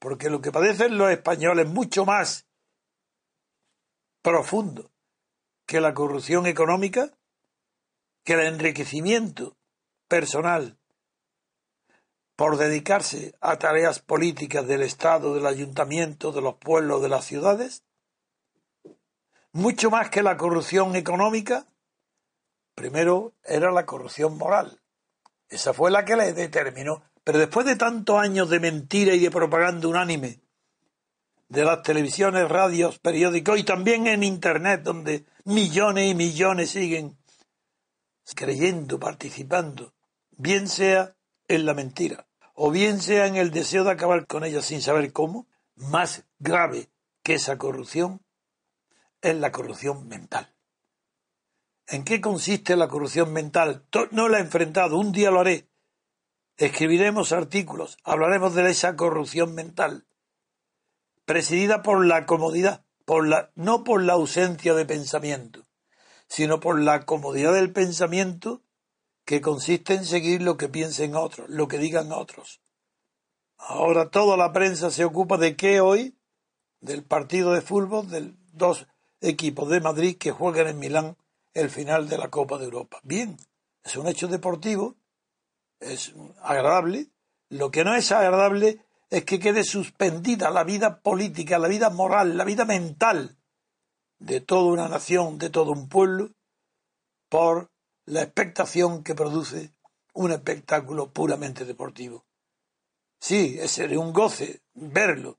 Porque lo que padecen los españoles es mucho más profundo que la corrupción económica, que el enriquecimiento personal por dedicarse a tareas políticas del Estado, del ayuntamiento, de los pueblos, de las ciudades, mucho más que la corrupción económica, primero era la corrupción moral. Esa fue la que le determinó pero después de tantos años de mentira y de propaganda unánime, de las televisiones, radios, periódicos y también en Internet, donde millones y millones siguen creyendo, participando, bien sea en la mentira o bien sea en el deseo de acabar con ella sin saber cómo, más grave que esa corrupción es la corrupción mental. ¿En qué consiste la corrupción mental? No la he enfrentado, un día lo haré, Escribiremos artículos, hablaremos de esa corrupción mental, presidida por la comodidad, por la, no por la ausencia de pensamiento, sino por la comodidad del pensamiento que consiste en seguir lo que piensen otros, lo que digan otros. Ahora toda la prensa se ocupa de qué hoy, del partido de fútbol, de dos equipos de Madrid que juegan en Milán el final de la Copa de Europa. Bien, es un hecho deportivo es agradable. Lo que no es agradable es que quede suspendida la vida política, la vida moral, la vida mental de toda una nación, de todo un pueblo, por la expectación que produce un espectáculo puramente deportivo. Sí, sería un goce verlo,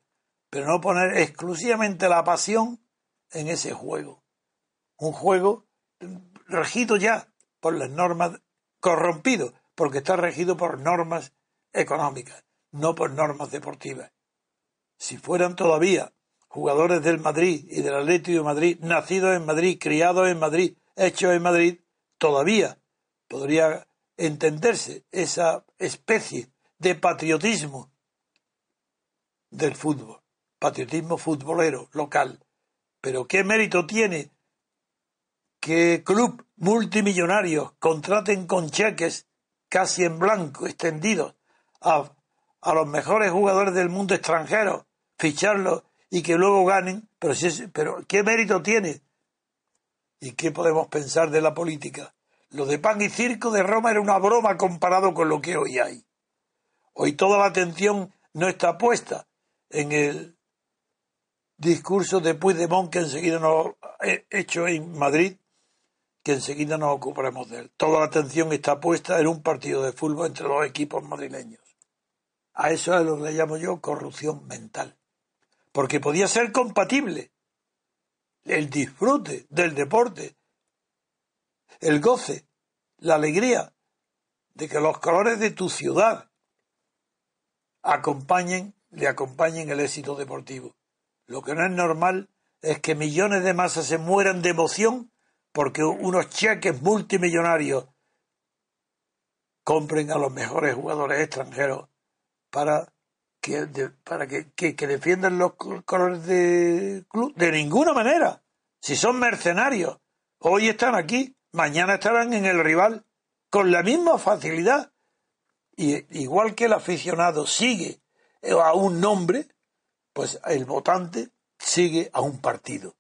pero no poner exclusivamente la pasión en ese juego. Un juego regido ya por las normas corrompido, porque está regido por normas económicas, no por normas deportivas. Si fueran todavía jugadores del Madrid y del Atlético de Madrid, nacidos en Madrid, criados en Madrid, hechos en Madrid, todavía podría entenderse esa especie de patriotismo del fútbol, patriotismo futbolero local. Pero ¿qué mérito tiene que club multimillonarios contraten con cheques casi en blanco, extendidos a, los mejores jugadores del mundo extranjero, ficharlos y que luego ganen, pero, si pero ¿qué mérito tiene? ¿Y qué podemos pensar de la política? Lo de pan y circo de Roma era una broma comparado con lo que hoy hay. Hoy toda la atención no está puesta en el discurso de Puigdemont que enseguida nos ha hecho en Madrid, que enseguida nos ocuparemos de él. Toda la atención está puesta en un partido de fútbol entre dos equipos madrileños. A eso es lo que le llamo yo corrupción mental. Porque podía ser compatible el disfrute del deporte, el goce, la alegría de que los colores de tu ciudad acompañen, le acompañen el éxito deportivo. Lo que no es normal es que millones de masas se mueran de emoción porque unos cheques multimillonarios compren a los mejores jugadores extranjeros para que, para que, que, defiendan los colores de club. De ninguna manera. Si son mercenarios, hoy están aquí, mañana estarán en el rival con la misma facilidad. Y igual que el aficionado sigue a un nombre, pues el votante sigue a un partido.